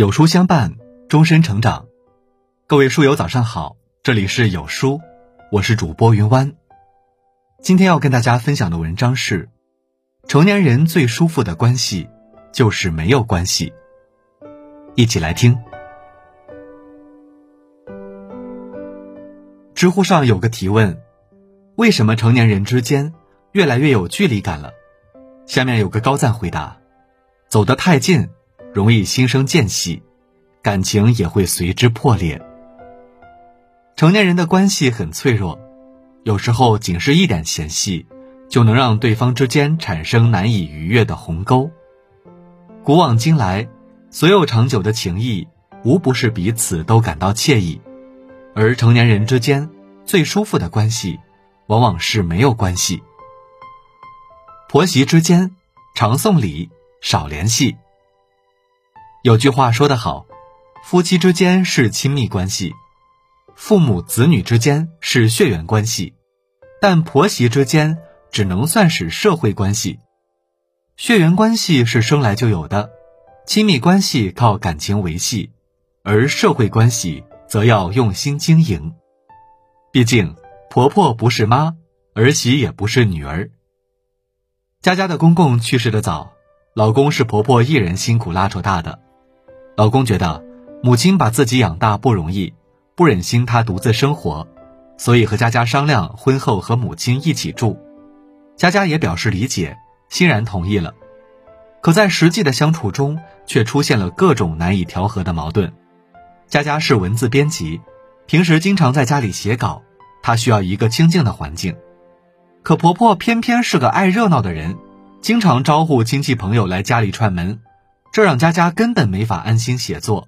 有书相伴，终身成长。各位书友早上好，这里是有书，我是主播云湾。今天要跟大家分享的文章是：成年人最舒服的关系就是没有关系。一起来听。知乎上有个提问：为什么成年人之间越来越有距离感了？下面有个高赞回答：走得太近。容易心生间隙，感情也会随之破裂。成年人的关系很脆弱，有时候仅是一点嫌隙，就能让对方之间产生难以逾越的鸿沟。古往今来，所有长久的情谊，无不是彼此都感到惬意。而成年人之间最舒服的关系，往往是没有关系。婆媳之间，常送礼，少联系。有句话说得好，夫妻之间是亲密关系，父母子女之间是血缘关系，但婆媳之间只能算是社会关系。血缘关系是生来就有的，亲密关系靠感情维系，而社会关系则要用心经营。毕竟，婆婆不是妈，儿媳也不是女儿。佳佳的公公去世的早，老公是婆婆一人辛苦拉扯大的。老公觉得母亲把自己养大不容易，不忍心她独自生活，所以和佳佳商量婚后和母亲一起住。佳佳也表示理解，欣然同意了。可在实际的相处中，却出现了各种难以调和的矛盾。佳佳是文字编辑，平时经常在家里写稿，她需要一个清静的环境。可婆婆偏偏是个爱热闹的人，经常招呼亲戚朋友来家里串门。这让佳佳根本没法安心写作。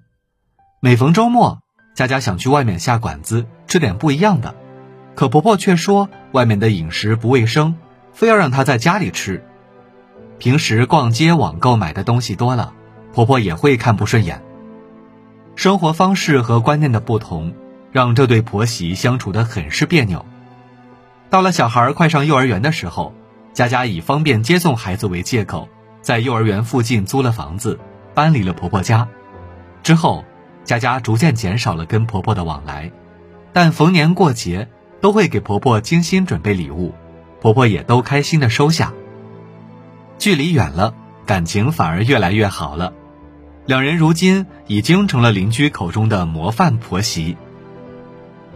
每逢周末，佳佳想去外面下馆子吃点不一样的，可婆婆却说外面的饮食不卫生，非要让她在家里吃。平时逛街网购买的东西多了，婆婆也会看不顺眼。生活方式和观念的不同，让这对婆媳相处的很是别扭。到了小孩快上幼儿园的时候，佳佳以方便接送孩子为借口。在幼儿园附近租了房子，搬离了婆婆家。之后，佳佳逐渐减少了跟婆婆的往来，但逢年过节都会给婆婆精心准备礼物，婆婆也都开心的收下。距离远了，感情反而越来越好了。两人如今已经成了邻居口中的模范婆媳。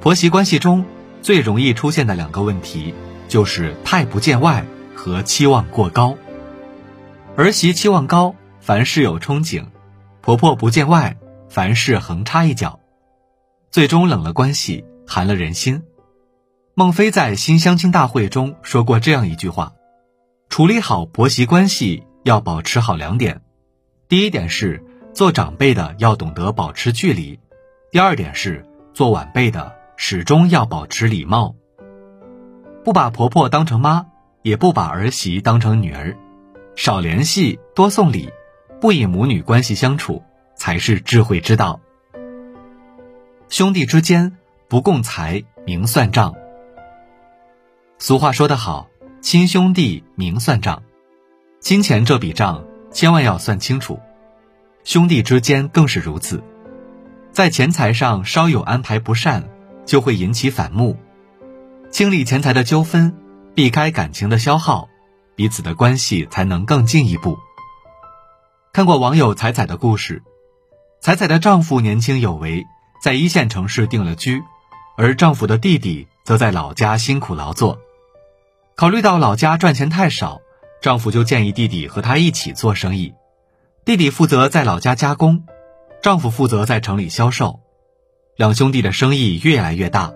婆媳关系中最容易出现的两个问题，就是太不见外和期望过高。儿媳期望高，凡事有憧憬；婆婆不见外，凡事横插一脚，最终冷了关系，寒了人心。孟非在新相亲大会中说过这样一句话：处理好婆媳关系要保持好两点，第一点是做长辈的要懂得保持距离，第二点是做晚辈的始终要保持礼貌，不把婆婆当成妈，也不把儿媳当成女儿。少联系，多送礼，不以母女关系相处，才是智慧之道。兄弟之间不共财，明算账。俗话说得好，亲兄弟明算账，金钱这笔账千万要算清楚。兄弟之间更是如此，在钱财上稍有安排不善，就会引起反目。清理钱财的纠纷，避开感情的消耗。彼此的关系才能更进一步。看过网友彩彩的故事，彩彩的丈夫年轻有为，在一线城市定了居，而丈夫的弟弟则在老家辛苦劳作。考虑到老家赚钱太少，丈夫就建议弟弟和他一起做生意。弟弟负责在老家加工，丈夫负责在城里销售。两兄弟的生意越来越大，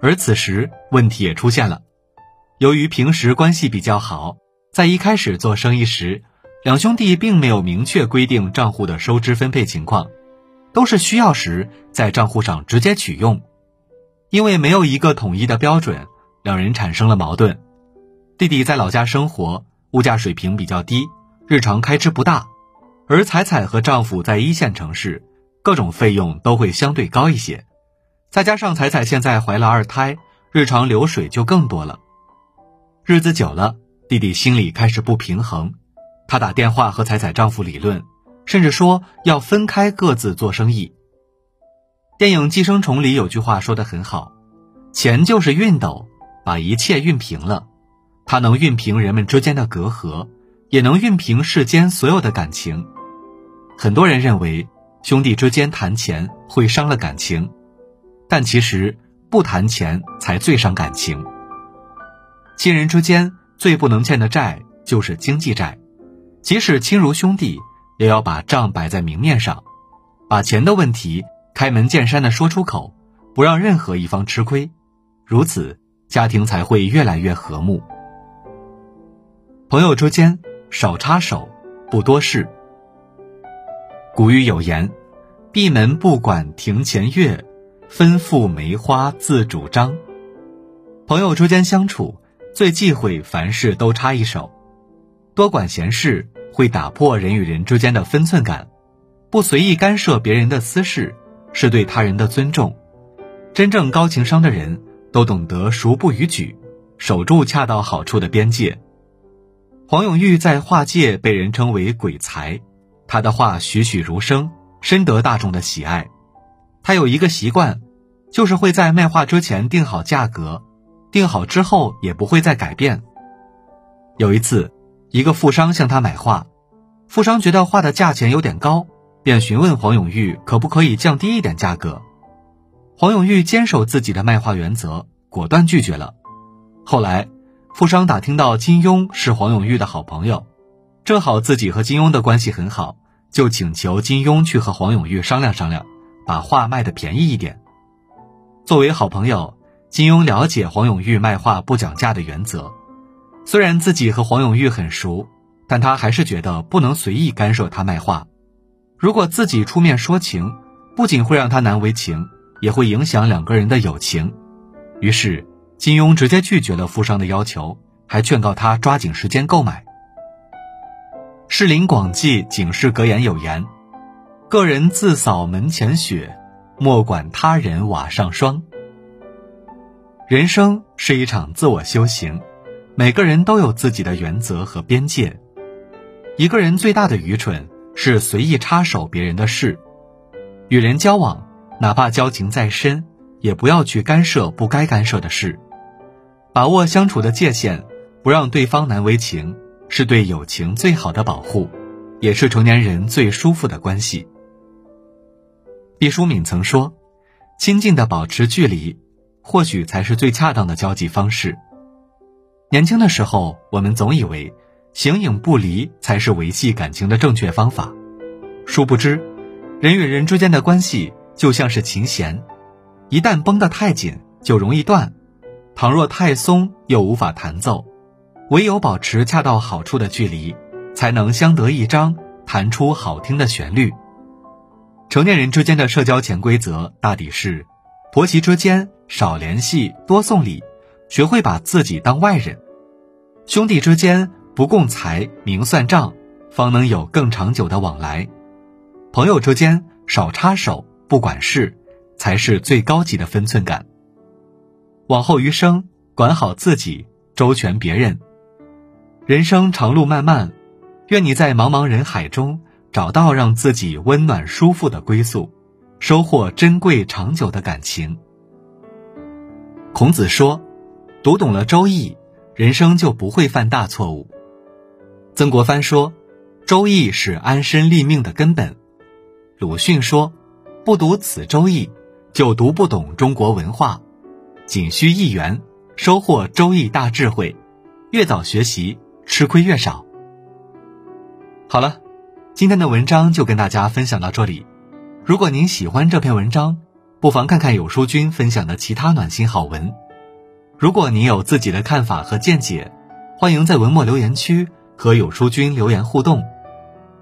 而此时问题也出现了，由于平时关系比较好。在一开始做生意时，两兄弟并没有明确规定账户的收支分配情况，都是需要时在账户上直接取用。因为没有一个统一的标准，两人产生了矛盾。弟弟在老家生活，物价水平比较低，日常开支不大；而彩彩和丈夫在一线城市，各种费用都会相对高一些。再加上彩彩现在怀了二胎，日常流水就更多了。日子久了。弟弟心里开始不平衡，他打电话和彩彩丈夫理论，甚至说要分开各自做生意。电影《寄生虫》里有句话说的很好：“钱就是熨斗，把一切熨平了。它能熨平人们之间的隔阂，也能熨平世间所有的感情。”很多人认为兄弟之间谈钱会伤了感情，但其实不谈钱才最伤感情。亲人之间最不能欠的债就是经济债，即使亲如兄弟，也要把账摆在明面上，把钱的问题开门见山的说出口，不让任何一方吃亏，如此家庭才会越来越和睦。朋友之间少插手，不多事。古语有言：“闭门不管庭前月，分付梅花自主张。”朋友之间相处。最忌讳凡事都插一手，多管闲事会打破人与人之间的分寸感。不随意干涉别人的私事，是对他人的尊重。真正高情商的人都懂得熟不逾矩，守住恰到好处的边界。黄永玉在画界被人称为鬼才，他的画栩栩如生，深得大众的喜爱。他有一个习惯，就是会在卖画之前定好价格。定好之后也不会再改变。有一次，一个富商向他买画，富商觉得画的价钱有点高，便询问黄永玉可不可以降低一点价格。黄永玉坚守自己的卖画原则，果断拒绝了。后来，富商打听到金庸是黄永玉的好朋友，正好自己和金庸的关系很好，就请求金庸去和黄永玉商量商量，把画卖的便宜一点。作为好朋友。金庸了解黄永玉卖画不讲价的原则，虽然自己和黄永玉很熟，但他还是觉得不能随意干涉他卖画。如果自己出面说情，不仅会让他难为情，也会影响两个人的友情。于是，金庸直接拒绝了富商的要求，还劝告他抓紧时间购买。《士林广记·警示格言》有言：“个人自扫门前雪，莫管他人瓦上霜。”人生是一场自我修行，每个人都有自己的原则和边界。一个人最大的愚蠢是随意插手别人的事。与人交往，哪怕交情再深，也不要去干涉不该干涉的事。把握相处的界限，不让对方难为情，是对友情最好的保护，也是成年人最舒服的关系。毕淑敏曾说：“亲近的保持距离。”或许才是最恰当的交际方式。年轻的时候，我们总以为形影不离才是维系感情的正确方法，殊不知，人与人之间的关系就像是琴弦，一旦绷得太紧就容易断，倘若太松又无法弹奏，唯有保持恰到好处的距离，才能相得益彰，弹出好听的旋律。成年人之间的社交潜规则大抵是。婆媳之间少联系，多送礼，学会把自己当外人；兄弟之间不共财，明算账，方能有更长久的往来；朋友之间少插手，不管事，才是最高级的分寸感。往后余生，管好自己，周全别人。人生长路漫漫，愿你在茫茫人海中找到让自己温暖舒服的归宿。收获珍贵长久的感情。孔子说：“读懂了《周易》，人生就不会犯大错误。”曾国藩说：“《周易》是安身立命的根本。”鲁迅说：“不读此《周易》，就读不懂中国文化。仅需一元，收获《周易》大智慧。越早学习，吃亏越少。”好了，今天的文章就跟大家分享到这里。如果您喜欢这篇文章，不妨看看有书君分享的其他暖心好文。如果您有自己的看法和见解，欢迎在文末留言区和有书君留言互动。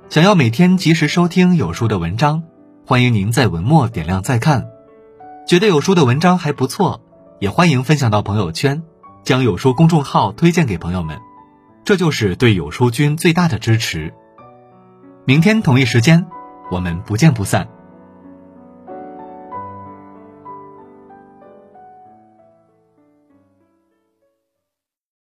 想要每天及时收听有书的文章，欢迎您在文末点亮再看。觉得有书的文章还不错，也欢迎分享到朋友圈，将有书公众号推荐给朋友们，这就是对有书君最大的支持。明天同一时间，我们不见不散。